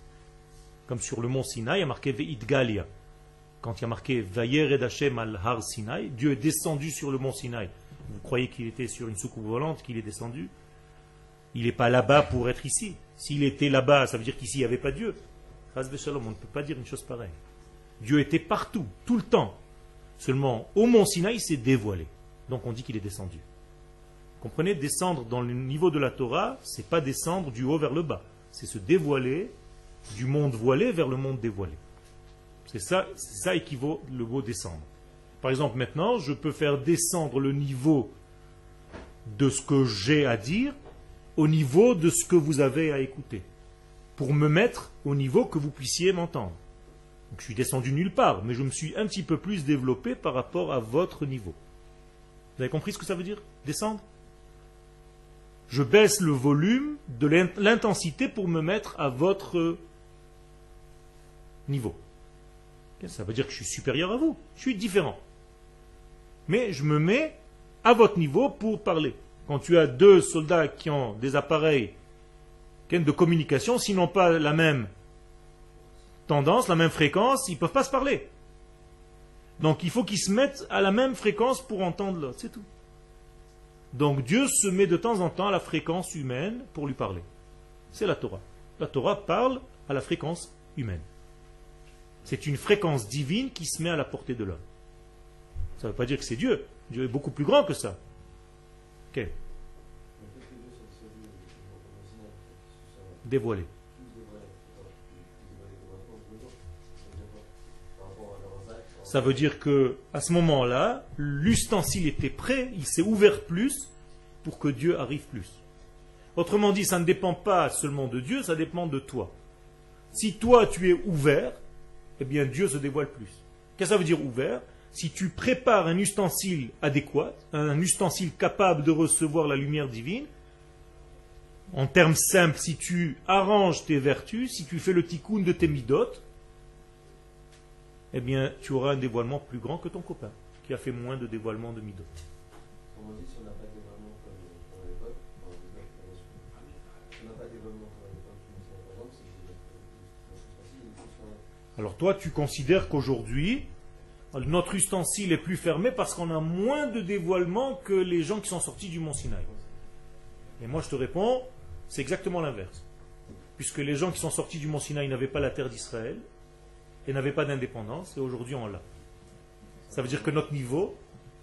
Comme sur le mont Sinaï, il y a marqué Galia. Quand il y a marqué Vayer Hashem al Har Sinaï, Dieu est descendu sur le mont Sinaï. Vous croyez qu'il était sur une soucoupe volante, qu'il est descendu? Il n'est pas là-bas pour être ici. S'il était là-bas, ça veut dire qu'ici, il n'y avait pas Dieu. on ne peut pas dire une chose pareille. Dieu était partout, tout le temps. Seulement, au mont Sinaï, il s'est dévoilé. Donc on dit qu'il est descendu. Comprenez, descendre dans le niveau de la Torah, c'est pas descendre du haut vers le bas. C'est se dévoiler du monde voilé vers le monde dévoilé. C'est ça, ça équivaut le mot descendre. Par exemple, maintenant, je peux faire descendre le niveau de ce que j'ai à dire au niveau de ce que vous avez à écouter, pour me mettre au niveau que vous puissiez m'entendre. je suis descendu nulle part, mais je me suis un petit peu plus développé par rapport à votre niveau. Vous avez compris ce que ça veut dire Descendre? Je baisse le volume de l'intensité pour me mettre à votre niveau. Ça veut dire que je suis supérieur à vous. Je suis différent. Mais je me mets à votre niveau pour parler quand tu as deux soldats qui ont des appareils de communication, s'ils n'ont pas la même tendance, la même fréquence, ils ne peuvent pas se parler. Donc il faut qu'ils se mettent à la même fréquence pour entendre l'autre, c'est tout. Donc Dieu se met de temps en temps à la fréquence humaine pour lui parler. C'est la Torah. La Torah parle à la fréquence humaine. C'est une fréquence divine qui se met à la portée de l'homme. Ça ne veut pas dire que c'est Dieu. Dieu est beaucoup plus grand que ça. Dévoilé. Ça veut dire que à ce moment-là, l'ustensile était prêt, il s'est ouvert plus, pour que Dieu arrive plus. Autrement dit, ça ne dépend pas seulement de Dieu, ça dépend de toi. Si toi tu es ouvert, eh bien Dieu se dévoile plus. Qu'est-ce que ça veut dire ouvert? Si tu prépares un ustensile adéquat, un ustensile capable de recevoir la lumière divine, en termes simples, si tu arranges tes vertus, si tu fais le tikkun de tes midotes, eh bien tu auras un dévoilement plus grand que ton copain, qui a fait moins de dévoilement de midotes. Alors toi, tu considères qu'aujourd'hui, notre ustensile est plus fermé parce qu'on a moins de dévoilement que les gens qui sont sortis du mont Sinaï. Et moi, je te réponds, c'est exactement l'inverse. Puisque les gens qui sont sortis du mont Sinaï n'avaient pas la terre d'Israël et n'avaient pas d'indépendance, et aujourd'hui on l'a. Ça veut dire que notre niveau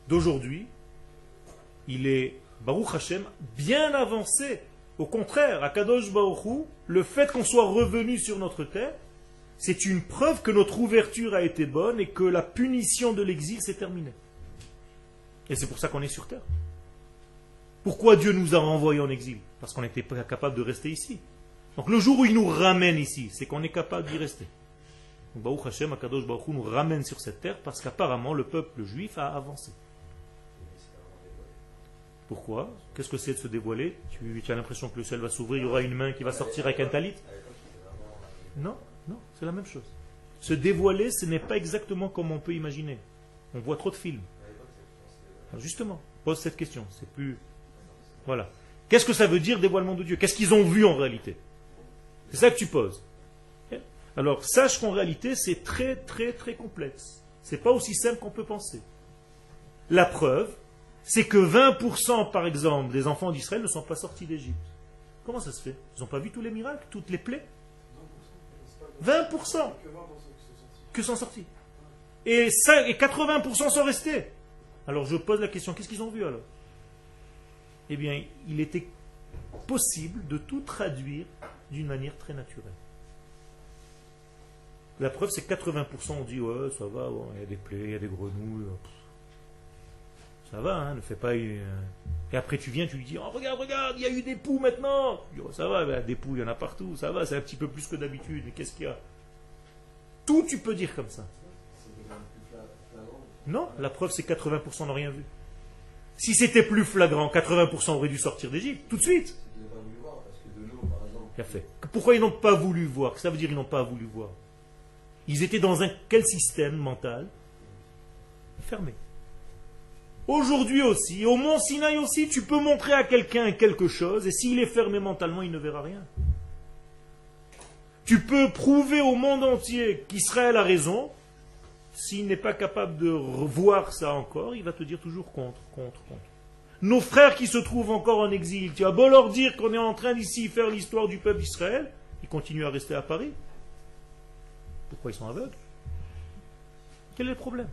d'aujourd'hui, il est, Baruch Hashem, bien avancé. Au contraire, à Kadosh Baruch le fait qu'on soit revenu sur notre terre, c'est une preuve que notre ouverture a été bonne et que la punition de l'exil s'est terminée. Et c'est pour ça qu'on est sur terre. Pourquoi Dieu nous a renvoyés en exil? Parce qu'on n'était pas capable de rester ici. Donc le jour où il nous ramène ici, c'est qu'on est capable d'y rester. Donc Hashem, Akadosh Baruch nous ramène sur cette terre parce qu'apparemment le peuple juif a avancé. Pourquoi? Qu'est-ce que c'est de se dévoiler? Tu, tu, as l'impression que le ciel va s'ouvrir, il y aura une main qui va sortir avec un talit? Non non, c'est la même chose. Se dévoiler, ce n'est pas exactement comme on peut imaginer. On voit trop de films. justement, pose cette question. C'est plus. Voilà. Qu'est-ce que ça veut dire dévoilement de Dieu? Qu'est-ce qu'ils ont vu en réalité? C'est ça que tu poses. Alors, sache qu'en réalité, c'est très, très, très complexe. C'est pas aussi simple qu'on peut penser. La preuve, c'est que 20%, par exemple, des enfants d'Israël ne sont pas sortis d'Égypte. Comment ça se fait? Ils n'ont pas vu tous les miracles, toutes les plaies? 20% que sont sortis. Et, et 80% sont restés. Alors je pose la question, qu'est-ce qu'ils ont vu alors? Eh bien, il était possible de tout traduire d'une manière très naturelle. La preuve, c'est que 80% ont dit Ouais, ça va, il y a des plaies, il y a des grenouilles. Ça va, hein, ne fais pas. Et après, tu viens, tu lui dis oh, Regarde, regarde, il y a eu des poux maintenant. Oh, ça va, ben, des poux, il y en a partout. Ça va, c'est un petit peu plus que d'habitude. Mais qu'est-ce qu'il y a? Tout, tu peux dire comme ça. Non, la preuve, c'est 80% n'ont rien vu. Si c'était plus flagrant, 80% auraient dû sortir d'Égypte, tout de suite. Pourquoi ils n'ont pas voulu voir? Ça veut dire qu'ils n'ont pas voulu voir. Ils étaient dans un quel système mental? Fermé. Aujourd'hui aussi, au mont Sinaï aussi, tu peux montrer à quelqu'un quelque chose, et s'il est fermé mentalement, il ne verra rien. Tu peux prouver au monde entier qu'Israël a raison, s'il n'est pas capable de revoir ça encore, il va te dire toujours contre, contre, contre. Nos frères qui se trouvent encore en exil, tu as beau leur dire qu'on est en train d'ici faire l'histoire du peuple d'Israël, ils continuent à rester à Paris. Pourquoi ils sont aveugles? Quel est le problème?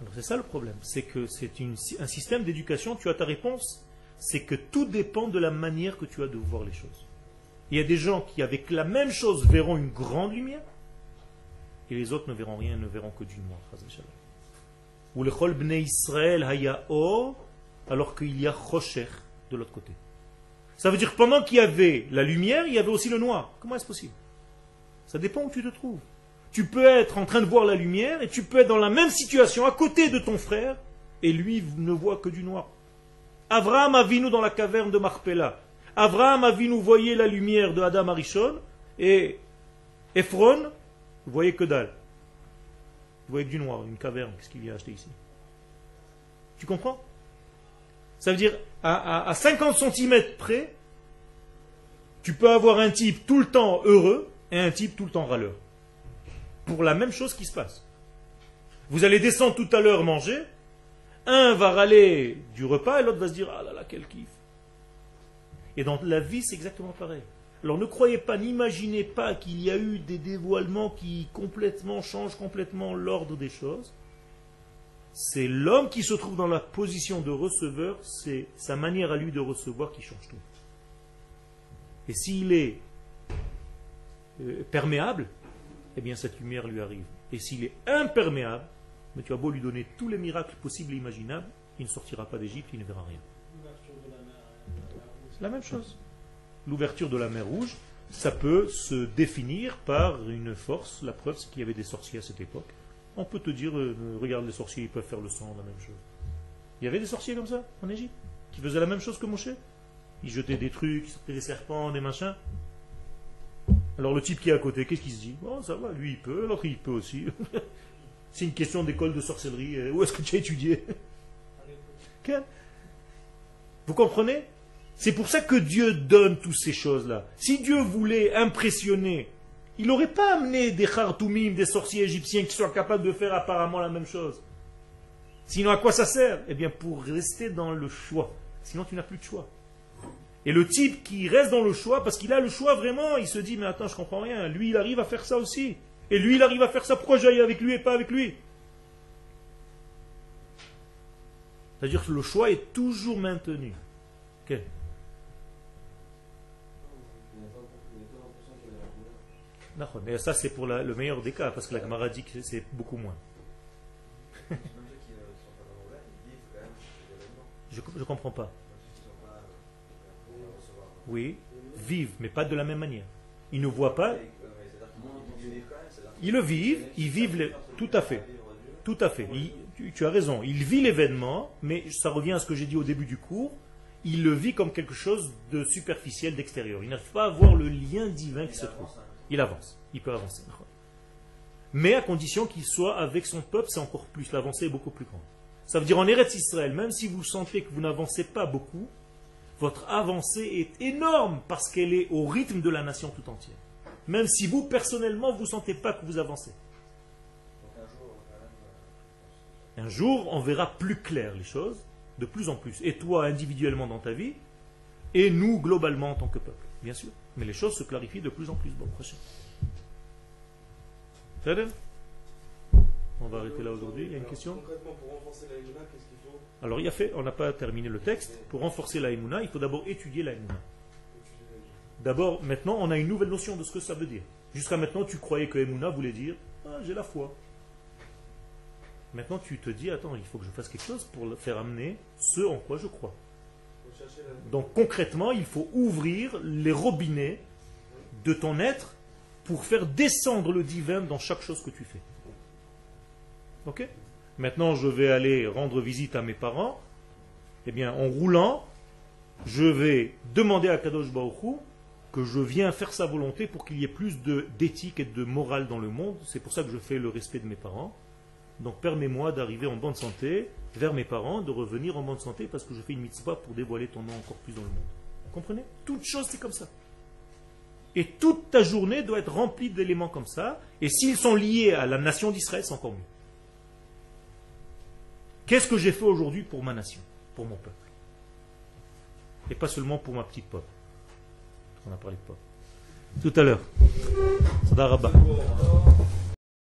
Alors c'est ça le problème, c'est que c'est un système d'éducation, tu as ta réponse, c'est que tout dépend de la manière que tu as de voir les choses. Il y a des gens qui, avec la même chose, verront une grande lumière, et les autres ne verront rien, ne verront que du noir. Ou le chol bnei Israël haya alors qu'il y a chosher de l'autre côté. Ça veut dire que pendant qu'il y avait la lumière, il y avait aussi le noir. Comment est-ce possible? Ça dépend où tu te trouves. Tu peux être en train de voir la lumière et tu peux être dans la même situation à côté de ton frère et lui ne voit que du noir. Abraham a vu nous dans la caverne de Marpella. Abraham a vu nous voyait la lumière de Adam Arishon et Ephron, voyez que dalle. Vous voyez que du noir, une caverne, qu'est-ce qu'il vient acheter ici? Tu comprends? Ça veut dire, à, à 50 cm près, tu peux avoir un type tout le temps heureux et un type tout le temps râleur pour la même chose qui se passe. Vous allez descendre tout à l'heure manger, un va râler du repas et l'autre va se dire Ah là là, quel kiff. Et dans la vie, c'est exactement pareil. Alors ne croyez pas, n'imaginez pas qu'il y a eu des dévoilements qui complètement changent complètement l'ordre des choses. C'est l'homme qui se trouve dans la position de receveur, c'est sa manière à lui de recevoir qui change tout. Et s'il est euh, perméable, eh bien cette lumière lui arrive. Et s'il est imperméable, mais tu as beau lui donner tous les miracles possibles et imaginables, il ne sortira pas d'Égypte, il ne verra rien. La même chose. L'ouverture de la mer Rouge, ça peut se définir par une force. La preuve, c'est qu'il y avait des sorciers à cette époque. On peut te dire, euh, regarde les sorciers, ils peuvent faire le sang, la même chose. Il y avait des sorciers comme ça en Égypte, qui faisaient la même chose que Moshe. Ils jetaient des trucs, ils sortaient des serpents, des machins. Alors le type qui est à côté, qu'est-ce qu'il se dit? Oh, ça va, lui il peut, l'autre il peut aussi. C'est une question d'école de sorcellerie. Euh, où est-ce que tu as étudié? Vous comprenez? C'est pour ça que Dieu donne toutes ces choses-là. Si Dieu voulait impressionner, il n'aurait pas amené des khartoumim, des sorciers égyptiens qui soient capables de faire apparemment la même chose. Sinon, à quoi ça sert? Eh bien, pour rester dans le choix. Sinon, tu n'as plus de choix. Et le type qui reste dans le choix, parce qu'il a le choix vraiment, il se dit, mais attends, je comprends rien. Lui, il arrive à faire ça aussi. Et lui, il arrive à faire ça. Pourquoi j'aille avec lui et pas avec lui C'est-à-dire que le choix est toujours maintenu. Ok Et ça, c'est pour le meilleur des cas, parce que la Gemara dit que c'est beaucoup moins. je ne comprends pas. Oui, vivent, mais pas de la même manière. Ils ne voient pas. Ils le vivent, ils vivent tout à fait. Tout à fait. tu, as raison. Il vit l'événement, mais ça revient à ce que j'ai dit au début du cours. Il le vit comme quelque chose de superficiel, d'extérieur. Il n'arrive pas à voir le lien divin qui se trouve. Il avance. Il peut avancer. Mais à condition qu'il soit avec son peuple, c'est encore plus. L'avancée est beaucoup plus grande. Ça veut dire en Eretz Israël, même si vous sentez que vous n'avancez pas beaucoup, votre avancée est énorme parce qu'elle est au rythme de la nation tout entière. Même si vous, personnellement, vous ne sentez pas que vous avancez. Un jour, on verra plus clair les choses, de plus en plus. Et toi, individuellement dans ta vie, et nous, globalement, en tant que peuple, bien sûr. Mais les choses se clarifient de plus en plus. Bon, prochain. On va arrêter là aujourd'hui. Il y a une question? Alors, il y a fait, on n'a pas terminé le texte. Pour renforcer la il faut d'abord étudier la D'abord, maintenant, on a une nouvelle notion de ce que ça veut dire. Jusqu'à maintenant, tu croyais que Emouna voulait dire ah, j'ai la foi. Maintenant, tu te dis attends, il faut que je fasse quelque chose pour faire amener ce en quoi je crois. Donc, concrètement, il faut ouvrir les robinets de ton être pour faire descendre le divin dans chaque chose que tu fais. Ok? Maintenant, je vais aller rendre visite à mes parents. Eh bien, en roulant, je vais demander à Kadosh Baruch que je viens faire sa volonté pour qu'il y ait plus d'éthique et de morale dans le monde. C'est pour ça que je fais le respect de mes parents. Donc permets-moi d'arriver en bonne santé vers mes parents, de revenir en bonne santé parce que je fais une mitzvah pour dévoiler ton nom encore plus dans le monde. Vous comprenez? Toute chose, c'est comme ça. Et toute ta journée doit être remplie d'éléments comme ça. Et s'ils sont liés à la nation d'Israël, c'est encore mieux. Qu'est-ce que j'ai fait aujourd'hui pour ma nation, pour mon peuple? Et pas seulement pour ma petite peuple. On a parlé de peuple. Tout à l'heure.